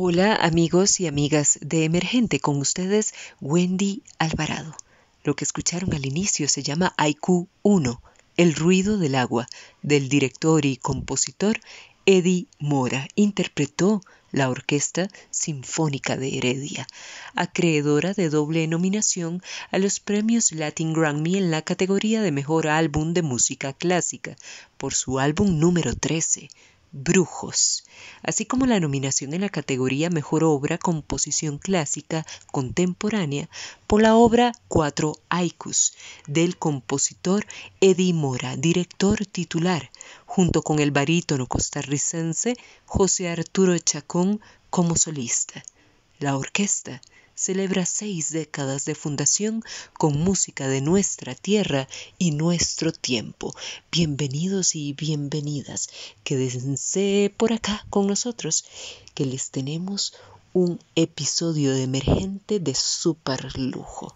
Hola amigos y amigas de Emergente, con ustedes Wendy Alvarado. Lo que escucharon al inicio se llama IQ 1, El ruido del agua, del director y compositor Eddie Mora. Interpretó la Orquesta Sinfónica de Heredia, acreedora de doble nominación a los premios Latin Grammy en la categoría de Mejor Álbum de Música Clásica por su álbum número 13, Brujos, así como la nominación en la categoría Mejor Obra Composición Clásica Contemporánea por la obra Cuatro Aikus del compositor Eddie Mora, director titular, junto con el barítono costarricense José Arturo Chacón como solista. La orquesta celebra seis décadas de fundación con música de nuestra tierra y nuestro tiempo. Bienvenidos y bienvenidas. Quédense por acá con nosotros, que les tenemos un episodio emergente de super lujo.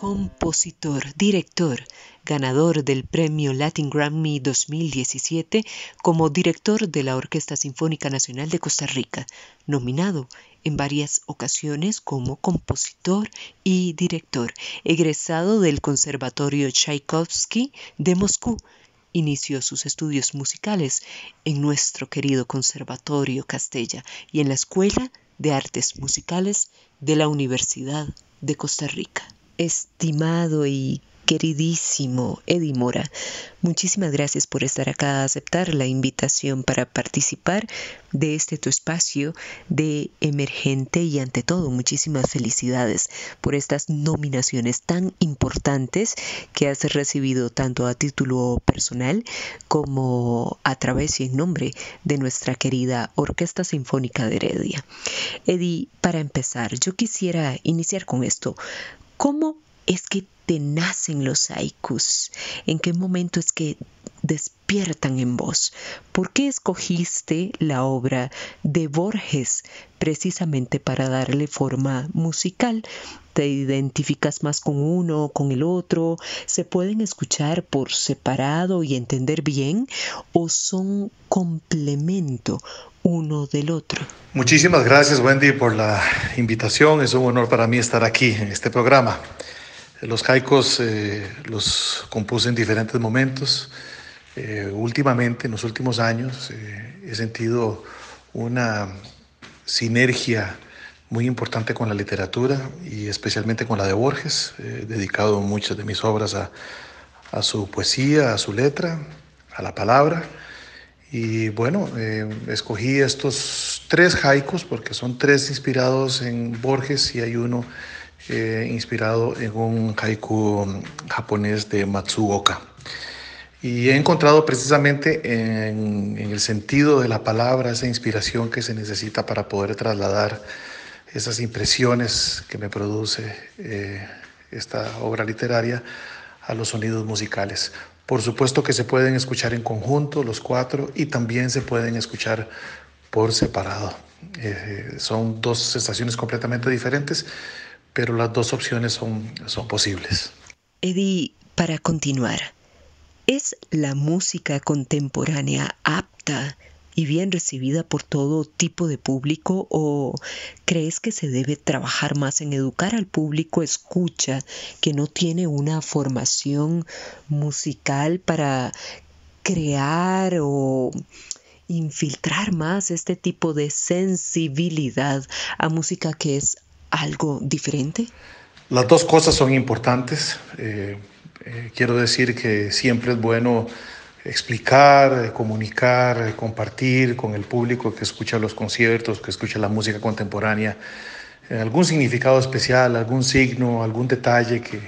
Compositor, director, ganador del premio Latin Grammy 2017 como director de la Orquesta Sinfónica Nacional de Costa Rica, nominado en varias ocasiones como compositor y director, egresado del Conservatorio Tchaikovsky de Moscú. Inició sus estudios musicales en nuestro querido Conservatorio Castella y en la Escuela de Artes Musicales de la Universidad de Costa Rica estimado y queridísimo Eddie Mora, muchísimas gracias por estar acá, aceptar la invitación para participar de este tu espacio de emergente y ante todo muchísimas felicidades por estas nominaciones tan importantes que has recibido tanto a título personal como a través y en nombre de nuestra querida Orquesta Sinfónica de Heredia. Eddie, para empezar, yo quisiera iniciar con esto. ¿Cómo es que te nacen los haikus? ¿En qué momento es que despiertan en vos? ¿Por qué escogiste la obra de Borges precisamente para darle forma musical? ¿Te identificas más con uno o con el otro? ¿Se pueden escuchar por separado y entender bien o son complemento uno del otro. Muchísimas gracias Wendy por la invitación. Es un honor para mí estar aquí en este programa. Los haikos eh, los compuse en diferentes momentos. Eh, últimamente, en los últimos años, eh, he sentido una sinergia muy importante con la literatura y especialmente con la de Borges. He dedicado muchas de mis obras a, a su poesía, a su letra, a la palabra. Y bueno, eh, escogí estos tres haikus porque son tres inspirados en Borges y hay uno eh, inspirado en un haiku japonés de Matsuoka. Y he encontrado precisamente en, el sentido de la palabra esa inspiración que se necesita para poder trasladar esas impresiones que me produce eh, esta obra literaria a los sonidos musicales. Por supuesto que se pueden escuchar en conjunto los cuatro y también se pueden escuchar por separado. Eh, son dos sensaciones completamente diferentes, pero las dos opciones son, son posibles. Eddie, para continuar, ¿es la música contemporánea apta y bien recibida por todo tipo de público o crees que se debe trabajar más en educar al público escucha que no tiene una formación musical para crear o infiltrar más este tipo de sensibilidad a música que es algo diferente? Las dos cosas son importantes. Eh, eh, quiero decir que siempre es bueno explicar, comunicar, compartir con el público que escucha los conciertos, que escucha la música contemporánea, eh, algún significado especial, algún signo, algún detalle que,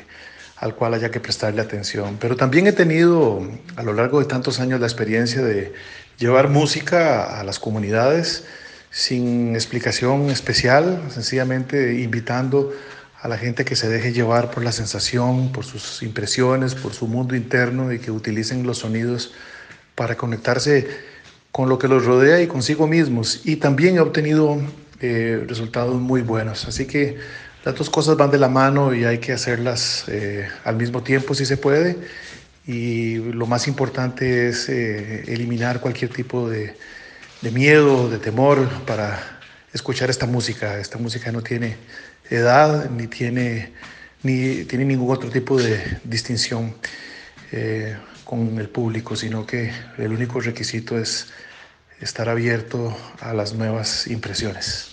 al cual haya que prestarle atención. Pero también he tenido a lo largo de tantos años la experiencia de llevar música a las comunidades sin explicación especial, sencillamente invitando la gente que se deje llevar por la sensación, por sus impresiones, por su mundo interno y que utilicen los sonidos para conectarse con lo que los rodea y consigo mismos. Y también he obtenido eh, resultados muy buenos. Así que las dos cosas van de la mano y hay que hacerlas eh, al mismo tiempo si se puede. Y lo más importante es eh, eliminar cualquier tipo de, de miedo, de temor para escuchar esta música. Esta música no tiene edad ni tiene, ni tiene ningún otro tipo de distinción eh, con el público, sino que el único requisito es estar abierto a las nuevas impresiones.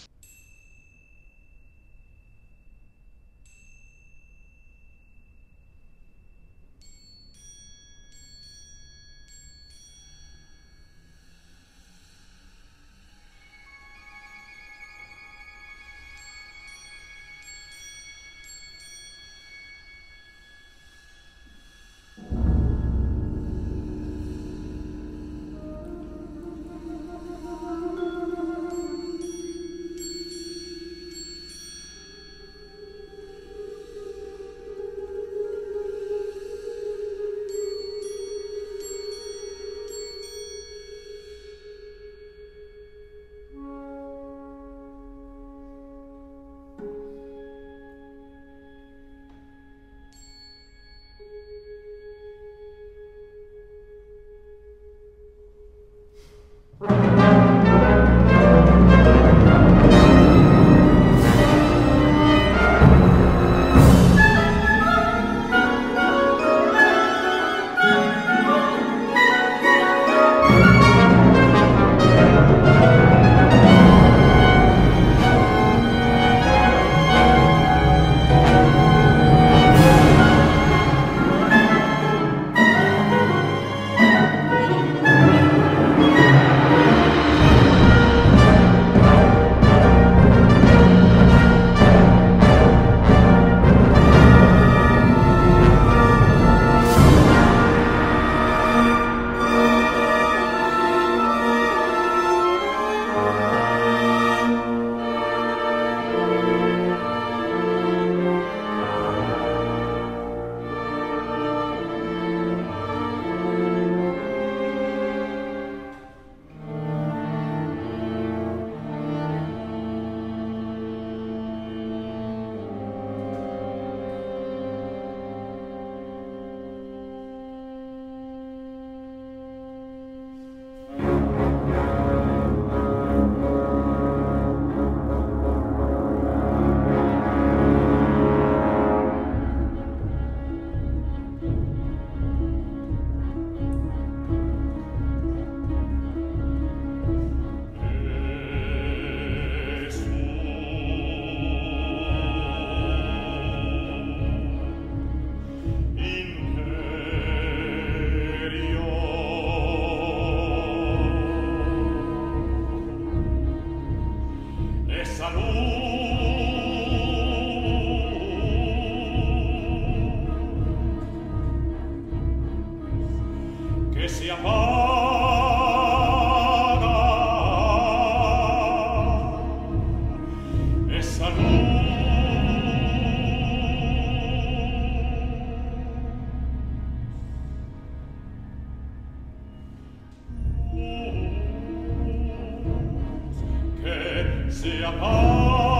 sia pace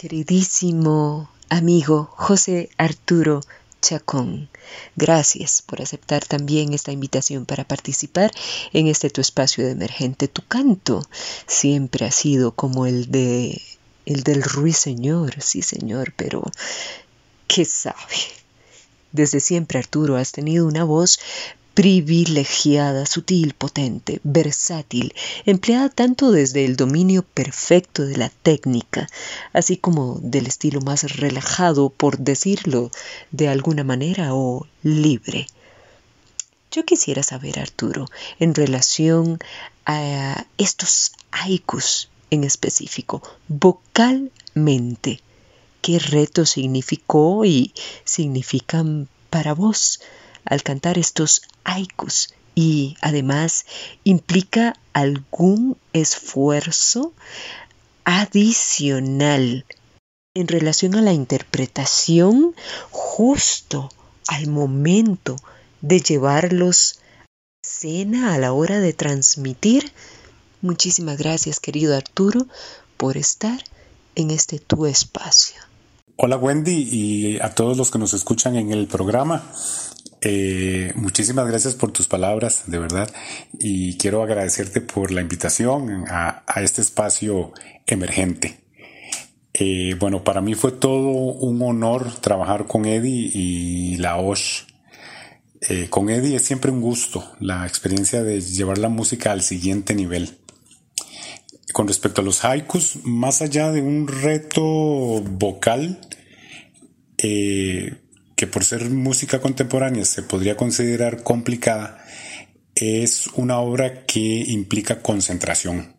Queridísimo amigo José Arturo Chacón, gracias por aceptar también esta invitación para participar en este tu espacio de emergente. Tu canto siempre ha sido como el de el del ruiseñor, sí señor, pero ¿qué sabe? Desde siempre, Arturo, has tenido una voz privilegiada, sutil, potente, versátil, empleada tanto desde el dominio perfecto de la técnica, así como del estilo más relajado, por decirlo de alguna manera, o libre. Yo quisiera saber, Arturo, en relación a estos haikus en específico, vocalmente, ¿qué reto significó y significan para vos? Al cantar estos haikus y además implica algún esfuerzo adicional en relación a la interpretación justo al momento de llevarlos a escena a la hora de transmitir. Muchísimas gracias querido Arturo por estar en este tu espacio. Hola Wendy y a todos los que nos escuchan en el programa. Eh, muchísimas gracias por tus palabras, de verdad, y quiero agradecerte por la invitación a, este espacio emergente. Eh, bueno, para mí fue todo un honor trabajar con Eddie y la OSH. Eh, con Eddie es siempre un gusto la experiencia de llevar la música al siguiente nivel. Con respecto a los haikus, más allá de un reto vocal, eh, que por ser música contemporánea se podría considerar complicada, es una obra que implica concentración.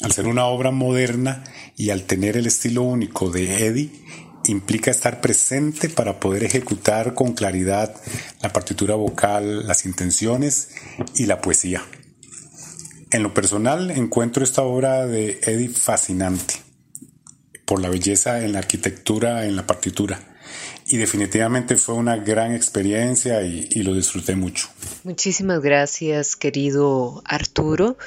Al ser una obra moderna y al tener el estilo único de Eddie, implica estar presente para poder ejecutar con claridad la partitura vocal, las intenciones y la poesía. En lo personal encuentro esta obra de Eddie fascinante por la belleza en la arquitectura, en la partitura y definitivamente fue una gran experiencia y, lo disfruté mucho. Muchísimas gracias, querido Arturo,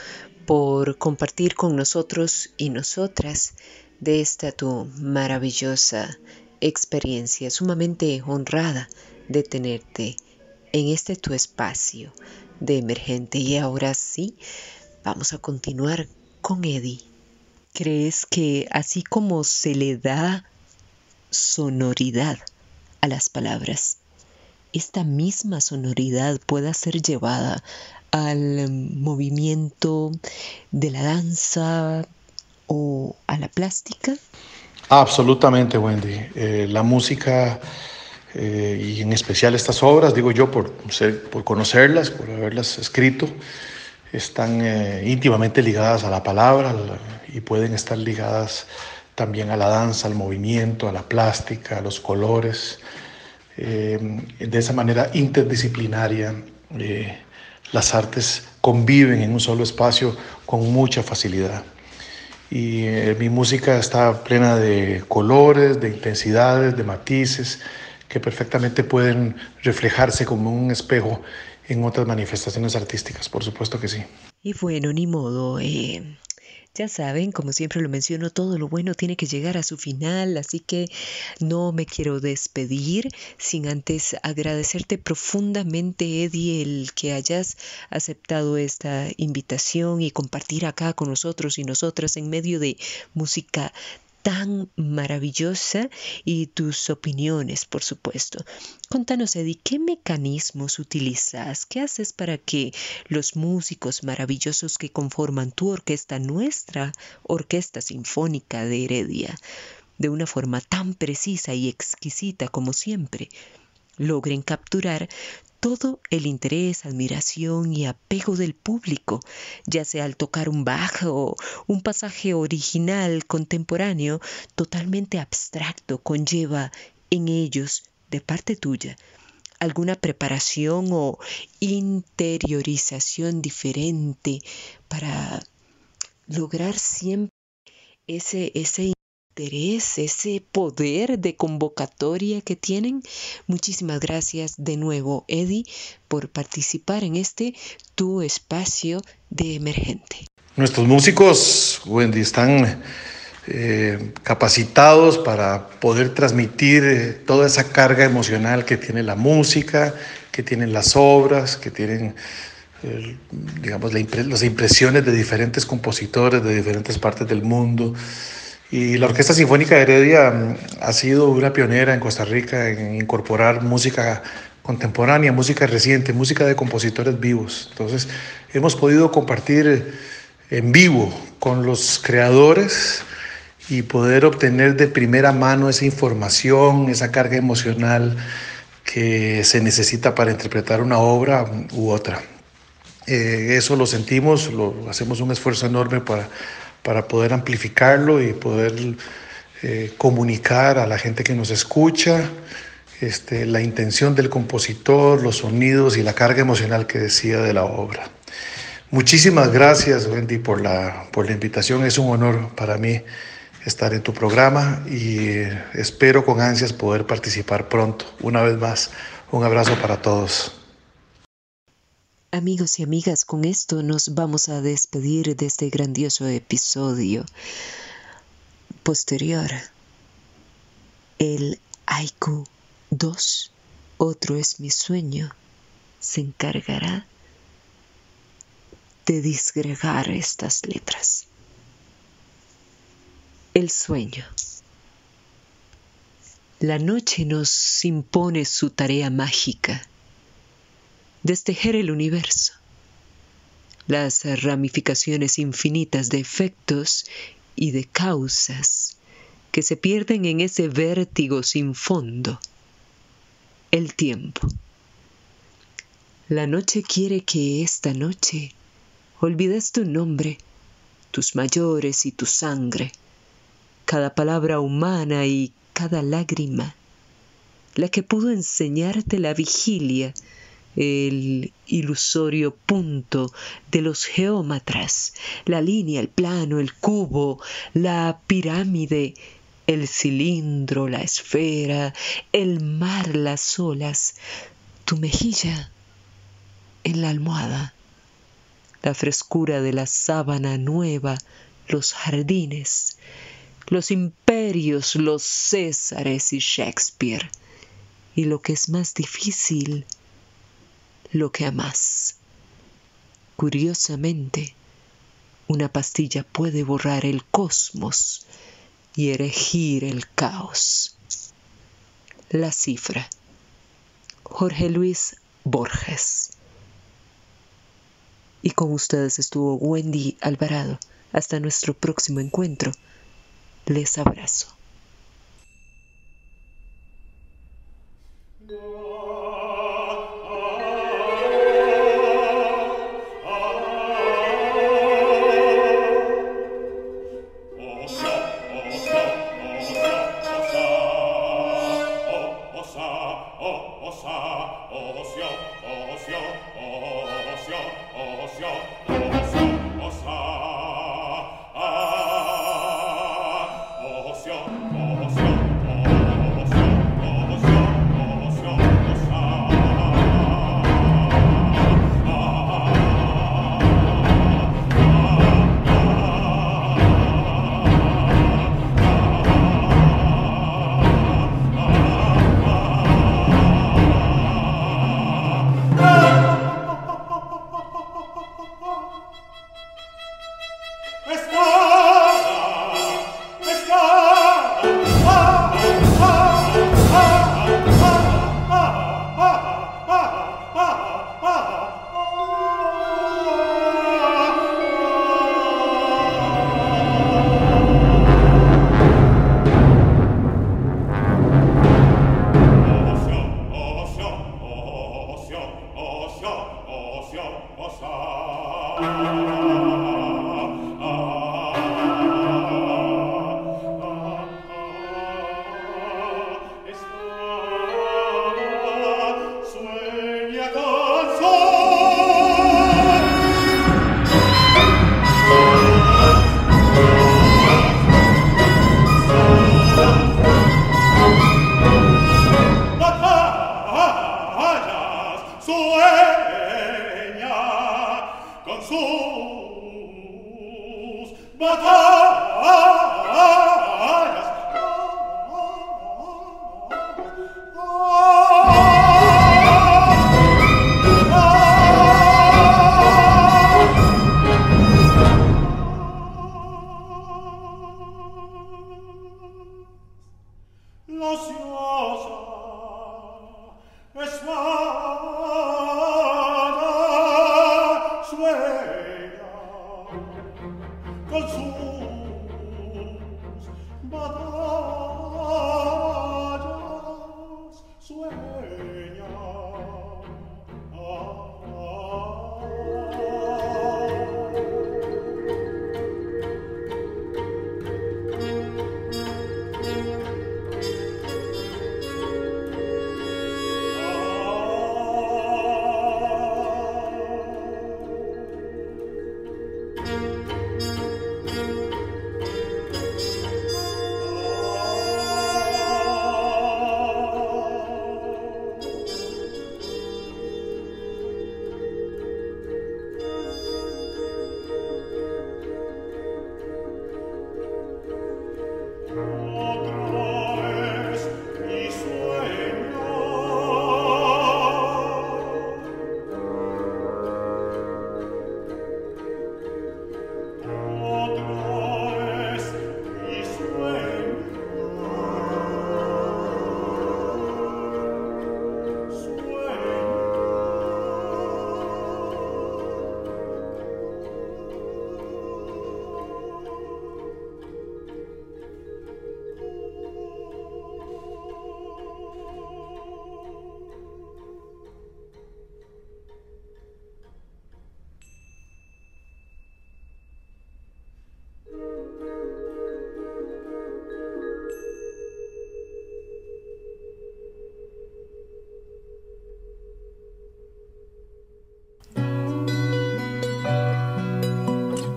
por compartir con nosotros y nosotras de esta tu maravillosa experiencia, sumamente honrada de tenerte en este tu espacio de emergente. Y ahora sí, vamos a continuar con Eddie. ¿Crees que así como se le da sonoridad a las palabras. Esta misma sonoridad pueda ser llevada al movimiento de la danza o a la plástica? Absolutamente, Wendy. Eh, la música eh, y en especial estas obras, digo yo, por, por conocerlas, por haberlas escrito, están eh, íntimamente ligadas a la palabra y pueden estar ligadas también a la danza, al movimiento, a la plástica, a los colores. Eh, de esa manera interdisciplinaria, eh, las artes conviven en un solo espacio con mucha facilidad. Y eh, mi música está plena de colores, de intensidades, de matices, que perfectamente pueden reflejarse como un espejo en otras manifestaciones artísticas, por supuesto que sí. Y bueno, ni modo, Ya saben, como siempre lo menciono, todo lo bueno tiene que llegar a su final, así que no me quiero despedir sin antes agradecerte profundamente, Eddie, el que hayas aceptado esta invitación y compartir acá con nosotros y nosotras en medio de música tan maravillosa y tus opiniones, por supuesto. Contanos, Eddie, ¿qué mecanismos utilizas? ¿Qué haces para que los músicos maravillosos que conforman tu orquesta, nuestra Orquesta Sinfónica de Heredia, de una forma tan precisa y exquisita como siempre, logren capturar todo el interés, admiración y apego del público, ya sea al tocar un bajo un pasaje original contemporáneo totalmente abstracto, conlleva en ellos, de parte tuya, alguna preparación o interiorización diferente para lograr siempre ese, ese ese poder de convocatoria que tienen. Muchísimas gracias de nuevo, Eddie, por participar en este tu espacio de emergente. Nuestros músicos, Wendy, están eh, capacitados para poder transmitir eh, toda esa carga emocional que tiene la música, que tienen las obras, que tienen digamos, las impresiones de diferentes compositores de diferentes partes del mundo. Y la Orquesta Sinfónica de Heredia mm, ha sido una pionera en Costa Rica en incorporar música contemporánea, música reciente, música de compositores vivos. Entonces, hemos podido compartir en vivo con los creadores y poder obtener de primera mano esa información, esa carga emocional que se necesita para interpretar una obra u otra. Eh, eso lo sentimos, lo, hacemos un esfuerzo enorme para para poder amplificarlo y poder eh, comunicar a la gente que nos escucha este, la intención del compositor, los sonidos y la carga emocional que decía de la obra. Muchísimas gracias, Wendy, por la, por la invitación. Es un honor para mí estar en tu programa y espero con ansias poder participar pronto. Una vez más, un abrazo para todos. Amigos y amigas, con esto nos vamos a despedir de este grandioso episodio. Posterior, el Aiku 2, otro es mi sueño, se encargará de disgregar estas letras. El sueño. La noche nos impone su tarea mágica destejer el universo. Las ramificaciones infinitas de efectos y de causas que se pierden en ese vértigo sin fondo. El tiempo. La noche quiere que esta noche olvides tu nombre, tus mayores y tu sangre, cada palabra humana y cada lágrima, la que pudo enseñarte la vigilia el ilusorio punto de los geómatras, la línea, el plano, el cubo, la pirámide, el cilindro, la esfera, el mar, las olas, tu mejilla en la almohada, la frescura de la sábana nueva, los jardines, los imperios, los Césares y Shakespeare, y lo que es más difícil, lo que amas. Curiosamente, una pastilla puede borrar el cosmos y erigir el caos. La cifra. Jorge Luis Borges. Y con ustedes estuvo Wendy Alvarado. Hasta nuestro próximo encuentro. Les abrazo.